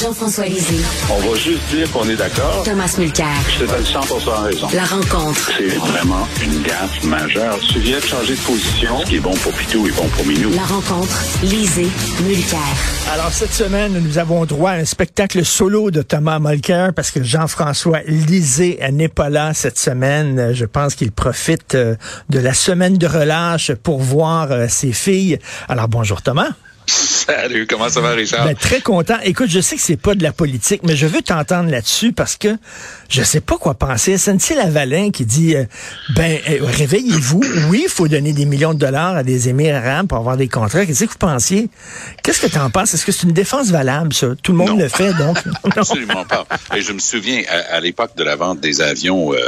Jean-François Lisée. On va juste dire qu'on est d'accord. Thomas Mulcair. Je te donne 100 raison. La rencontre. C'est vraiment une gaffe majeure. Tu viens de changer de position. Ce qui est bon pour Pitou est bon pour Minou. La rencontre. Lisée. Mulcair. Alors, cette semaine, nous avons droit à un spectacle solo de Thomas Mulcair parce que Jean-François Lisée n'est pas là cette semaine. Je pense qu'il profite euh, de la semaine de relâche pour voir euh, ses filles. Alors, bonjour Thomas. Salut, comment ça va, Richard? Ben, très content. Écoute, je sais que c'est pas de la politique, mais je veux t'entendre là-dessus parce que je sais pas quoi penser. SNC Lavalin qui dit, euh, ben, euh, réveillez-vous. Oui, il faut donner des millions de dollars à des émirs arabes pour avoir des contrats. Qu'est-ce que vous pensiez? Qu'est-ce que tu en penses? Est-ce que c'est une défense valable, ça? Tout le monde le fait, donc. Absolument pas. Et je me souviens, à, l'époque de la vente des avions euh,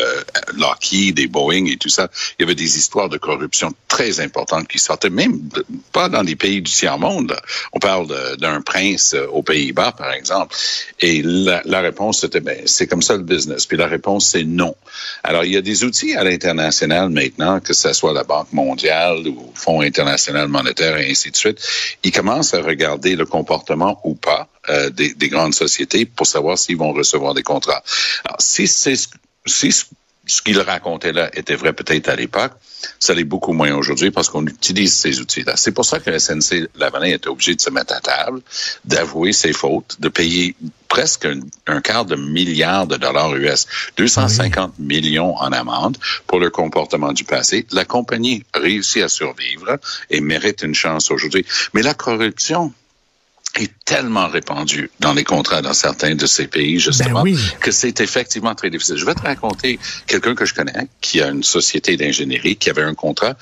Lockheed, des Boeing et tout ça, il y avait des histoires de corruption très importantes qui sortaient, même pas dans les pays du tiers-monde, on parle d'un prince euh, aux Pays-Bas, par exemple. Et la, réponse, c'était, ben, c'est comme ça le business. Puis la réponse, c'est non. Alors, il y a des outils à l'international maintenant, que ce soit la Banque mondiale ou Fonds international monétaire et ainsi de suite. Ils commencent à regarder le comportement ou pas euh, des, grandes sociétés pour savoir s'ils vont recevoir des contrats. Alors, si c'est si ce qu'il racontait là était vrai peut-être à l'époque, ça l'est beaucoup moins aujourd'hui parce qu'on utilise ces outils-là. C'est pour ça que SNC Lavalin était obligé de se mettre à table, d'avouer ses fautes, de payer presque un, quart de milliard de dollars US, 250 millions en amende pour le comportement du passé. La compagnie réussit à survivre et mérite une chance aujourd'hui. Mais la corruption, est tellement répandu dans les contrats dans certains de ces pays, justement, ben que c'est effectivement très difficile. Je vais te raconter quelqu'un que je connais qui a une société d'ingénierie qui avait un contrat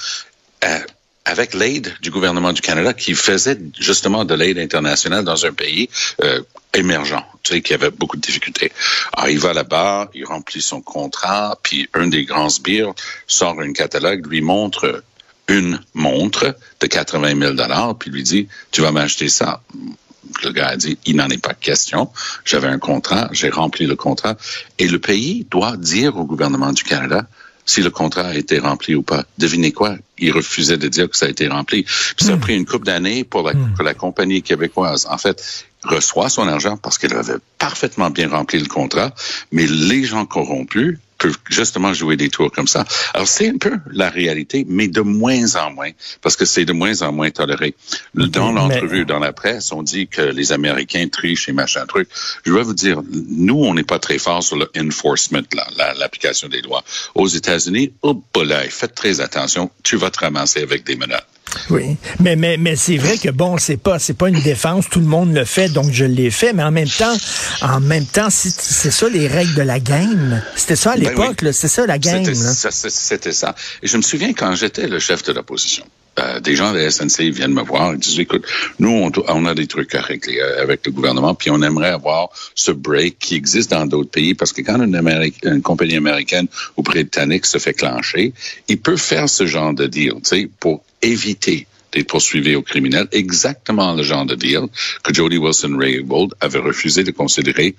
euh, avec l'aide du gouvernement du Canada qui faisait justement de l'aide internationale dans un pays euh, émergent, tu sais, qui avait beaucoup de difficultés. Alors, il va là-bas, il remplit son contrat, puis un des grands sbires sort un catalogue, lui montre une montre de 80 000 dollars, puis lui dit, tu vas m'acheter ça. Le gars a dit, il n'en est pas question. J'avais un contrat, j'ai rempli le contrat. Et le pays doit dire au gouvernement du Canada si le contrat a été rempli ou pas. Devinez quoi? Il refusait de dire que ça a été rempli. Puis ça a hmm. pris une couple d'années pour la, hmm. pour la compagnie québécoise. En fait, reçoit son argent parce qu'elle avait parfaitement bien rempli le contrat, mais les gens corrompus peuvent justement jouer des tours comme ça. Alors, c'est un peu la réalité, mais de moins en moins, parce que c'est de moins en moins toléré. Dans l'entrevue, dans la presse, on dit que les Américains trichent et machin truc. Je vais vous dire, nous, on n'est pas très fort sur le enforcement, l'application des lois. Aux États-Unis, oh, là, faites très attention, tu vas te ramasser avec des menottes. Oui, mais mais mais c'est vrai que bon, c'est pas c'est pas une défense, tout le monde le fait, donc je l'ai fait, mais en même temps, en même temps, c'est ça les règles de la game? C'était ça à ben l'époque, c'est ça la game. C'était ça. Et je me souviens quand j'étais le chef de l'opposition. Euh, des gens de la SNC viennent me voir et disent, écoute, nous, on, a des trucs à régler euh, avec le gouvernement, puis on aimerait avoir ce break qui existe dans d'autres pays, parce que quand une, une compagnie américaine ou britannique se fait clencher, il peut faire ce genre de deal, tu sais, pour éviter d'être poursuivi au criminel, exactement le genre de deal que Jody Wilson-Raybould avait refusé de considérer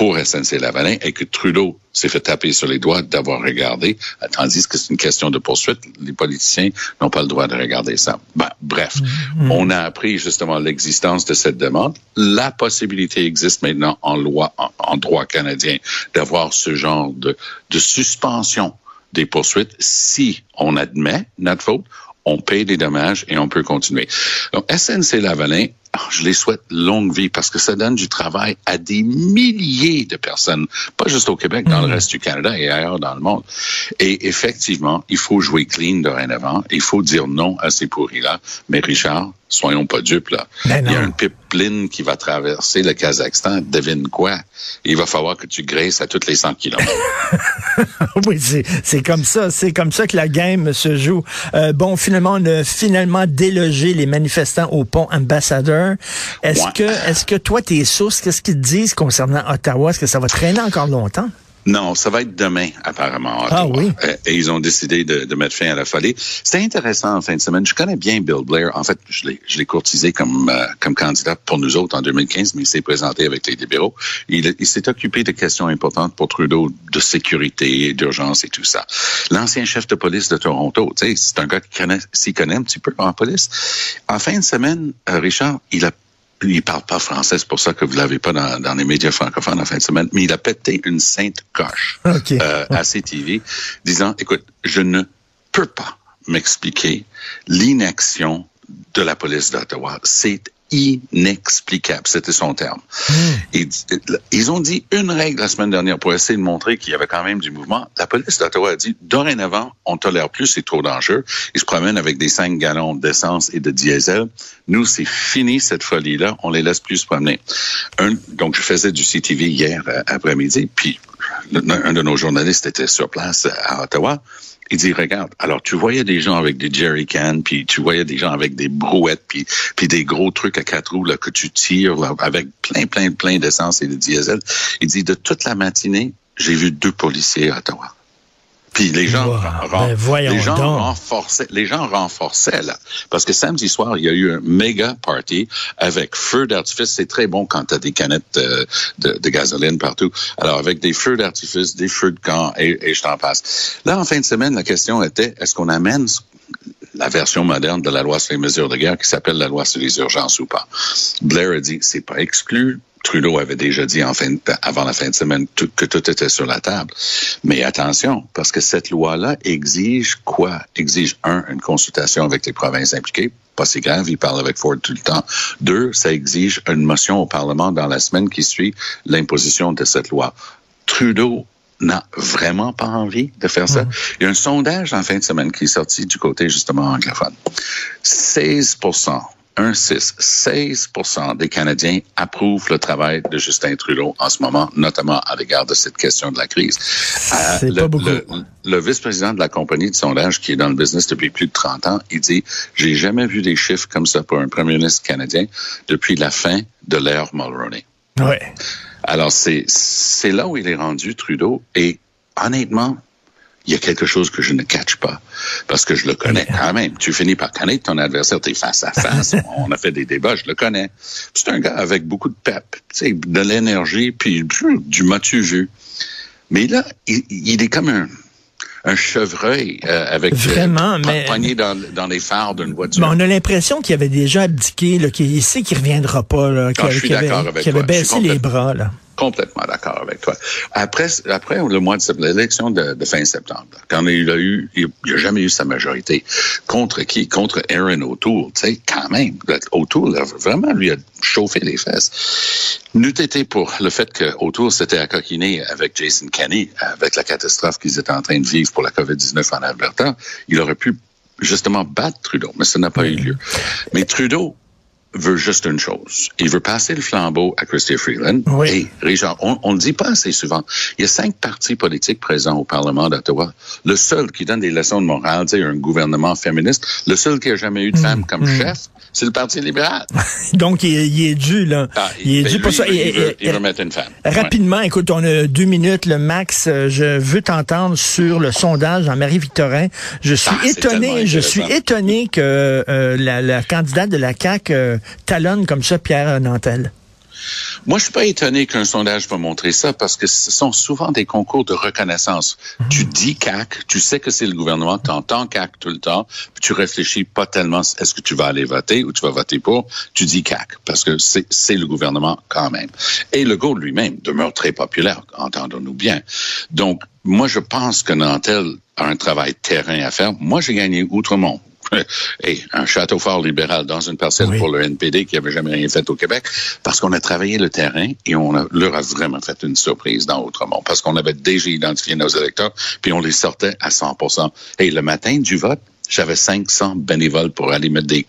pour SNC-Lavalin et que Trudeau s'est fait taper sur les doigts d'avoir regardé, tandis que c'est une question de poursuite. Les politiciens n'ont pas le droit de regarder ça. Ben, bref, mm-hmm. on a appris justement l'existence de cette demande. La possibilité existe maintenant en loi, en, droit canadien, d'avoir ce genre de, de suspension des poursuites si on admet notre faute, on paye des dommages et on peut continuer. Donc, SNC Lavalin, ah, je les souhaite longue vie parce que ça donne du travail à des milliers de personnes, pas juste au Québec, dans le mm. reste du Canada et ailleurs dans le monde. Et effectivement, il faut jouer clean dorénavant. Il faut dire non à ces pourris-là. Mais Richard, soyons pas dupes, là. Ben il y a un pipeline qui va traverser le Kazakhstan. Devine quoi? Il va falloir que tu graisses à toutes les 100 kilomètres. oui, c'est comme ça. C'est comme ça que la game se joue. Euh, bon, finalement, on a finalement délogé les manifestants au pont ambassadeur. Est-ce que, est-ce que toi, tes sources, qu'est-ce qu'ils disent concernant Ottawa? Est-ce que ça va traîner encore longtemps? Non, ça va être demain, apparemment. Ah oui. Euh, et ils ont décidé de, de mettre fin à la folie. C'était intéressant en fin de semaine. Je connais bien Bill Blair. En fait, je l'ai, je l'ai courtisé comme, euh, comme candidat pour nous autres en 2015, mais il s'est présenté avec les libéraux. Il, il s'est occupé de questions importantes pour Trudeau de sécurité, d'urgence et tout ça. L'ancien chef de police de Toronto, tu sais, c'est un gars qui connaît, s'y connaît un petit peu en police. En fin de semaine, euh, Richard, il a il parle pas français, c'est pour ça que vous l'avez pas dans, dans, les médias francophones en fin de semaine, mais il a pété une sainte coche okay. euh, à CTV, disant, écoute, je ne peux pas m'expliquer l'inaction de la police d'Ottawa. C'est inexplicable, c'était son terme. Et, ils ont dit une règle la semaine dernière pour essayer de montrer qu'il y avait quand même du mouvement. La police d'Ottawa a dit, dorénavant, on tolère plus, c'est trop dangereux. Ils se promènent avec des 5 gallons d'essence et de diesel. Nous, c'est fini cette folie-là, on les laisse plus se promener. Un, donc, je faisais du CTV hier euh, après-midi, puis un de nos journalistes était sur place à Ottawa. Il dit, regarde, alors tu voyais des gens avec des jerry cans, puis tu voyais des gens avec des brouettes, puis, puis des gros trucs à quatre roues là, que tu tires là, avec plein, plein, plein d'essence et de diesel. Il dit, de toute la matinée, j'ai vu deux policiers à Ottawa. Puis les gens, wow, ben les gens renforçaient, les gens renforçaient là, parce que samedi soir il y a eu un méga party avec feux d'artifice. C'est très bon quand tu as des canettes euh, de, de, gasoline partout. Alors avec des feux d'artifice, des feux de camp et, et je t'en passe. Là en fin de semaine, la question était est-ce qu'on amène la version moderne de la loi sur les mesures de guerre qui s'appelle la loi sur les urgences ou pas? Blair a dit c'est pas exclu. Trudeau avait déjà dit en fin de, avant la fin de semaine tout, que tout était sur la table. Mais attention, parce que cette loi-là exige quoi? Exige, un, une consultation avec les provinces impliquées. Pas si grave, il parle avec Ford tout le temps. Deux, ça exige une motion au Parlement dans la semaine qui suit l'imposition de cette loi. Trudeau n'a vraiment pas envie de faire ça. Mmh. Il y a un sondage en fin de semaine qui est sorti du côté justement anglophone. 16 un 6, 16 des Canadiens approuvent le travail de Justin Trudeau en ce moment, notamment à l'égard de cette question de la crise. Euh, le, le, le vice-président de la compagnie de sondage qui est dans le business depuis plus de 30 ans, il dit, j'ai jamais vu des chiffres comme ça pour un premier ministre canadien depuis la fin de l'ère Mulroney. Ouais. Alors, c'est là où il est rendu, Trudeau, et honnêtement, il y a quelque chose que je ne catch pas parce que je le connais quand même. Tu finis par connaître ton adversaire, tu es face à face. On a fait des débats, je le connais. C'est un gars avec beaucoup de pep, de l'énergie, puis du m'as-tu vu. Mais là, il, il, est comme un, un chevreuil euh, avec vraiment, euh, mais poigné dans, dans les phares d'une voiture. Mais on a l'impression qu'il avait déjà abdiqué, qu'il sait qu'il reviendra pas, qu'il ah, avait, qu'il avait. Je suis baissé les bras. Là complètement d'accord avec toi. Après, après le mois de l'élection de, fin septembre, quand il a eu, il n'a jamais eu sa majorité. Contre qui? Contre Aaron O'Toole. Tu sais, quand même. O'Toole, vraiment, lui a chauffé les fesses. N'eût été pour le fait que s'était accoquiné avec Jason Kenney, avec la catastrophe qu'ils étaient en train de vivre pour la COVID-19 en Alberta, il aurait pu justement battre Trudeau, mais ça n'a pas eu lieu. Mais Trudeau, veut juste une chose. Il veut passer le flambeau à Christy Freeland. Oui. Et Richard, on ne le dit pas assez souvent. Il y a cinq partis politiques présents au Parlement d'Ottawa. Le seul qui donne des leçons de morale, c'est un gouvernement féministe. Le seul qui a jamais eu de femme mmh, comme mmh. chef, c'est le Parti libéral. Donc, il, il, est dû, là. Ah, il est ben dû lui, pour ça. Il, Et- veut, il veut mettre une femme. Rapidement, écoute, on a deux minutes, le max. Euh, Je veux t'entendre sur le sondage Jean-Marie Victorin. Je suis Ah, étonné, je suis étonné que euh, la, la candidate de la CAQ euh, talonne comme ça Pierre Nantel? Moi, je suis pas étonné qu'un sondage va montrer ça parce que ce sont souvent des concours de reconnaissance. Tu dis CAC, tu sais que c'est le gouvernement, tu entends CAC tout le temps, puis tu réfléchis pas tellement est-ce que tu vas aller voter ou tu vas voter pour, tu dis CAC parce que c'est le gouvernement quand même. Et le Legault lui-même demeure très populaire, entendons-nous bien. Donc, moi, je pense que Nantel a un travail terrain à faire. Moi, j'ai gagné Outremont. Et un château fort libéral dans une parcelle Oui. pour le NPD qui avait jamais rien fait au Québec, parce qu'on a travaillé le terrain et on a, leur a vraiment fait une surprise dans Outremont, parce qu'on avait déjà identifié nos électeurs, puis on les sortait à 100 Et le matin du vote, j'avais 500 bénévoles pour aller mettre des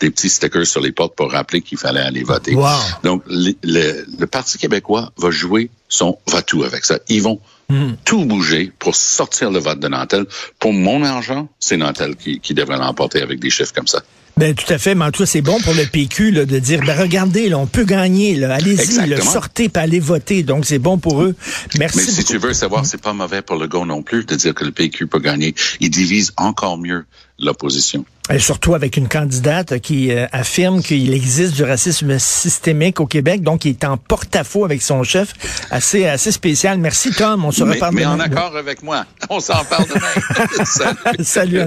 des petits stickers sur les portes pour rappeler qu'il fallait aller voter. Wow. Donc, le, le- le Parti québécois va jouer son va-tout avec ça. Ils vont Hmm. tout bouger pour sortir le vote de Nantel. Pour mon argent, c'est Nantel qui, qui devrait l'emporter avec des chiffres comme ça. Ben tout à fait, mais en tout cas, c'est bon pour le PQ là, de dire ben regardez, là, on peut gagner, allez-y, sortez pas allez voter. Donc c'est bon pour eux. Merci. Mais si beaucoup. tu veux savoir, c'est pas mauvais pour le go non plus de dire que le PQ peut gagner. Il divise encore mieux l'opposition. Et surtout avec une candidate qui euh, affirme qu'il existe du racisme systémique au Québec, donc il est en porte-à-faux avec son chef. Assez, assez spécial. Merci Tom, on se Mais, reparle mais en demain. accord avec moi. On s'en parle demain. Salut. Salut.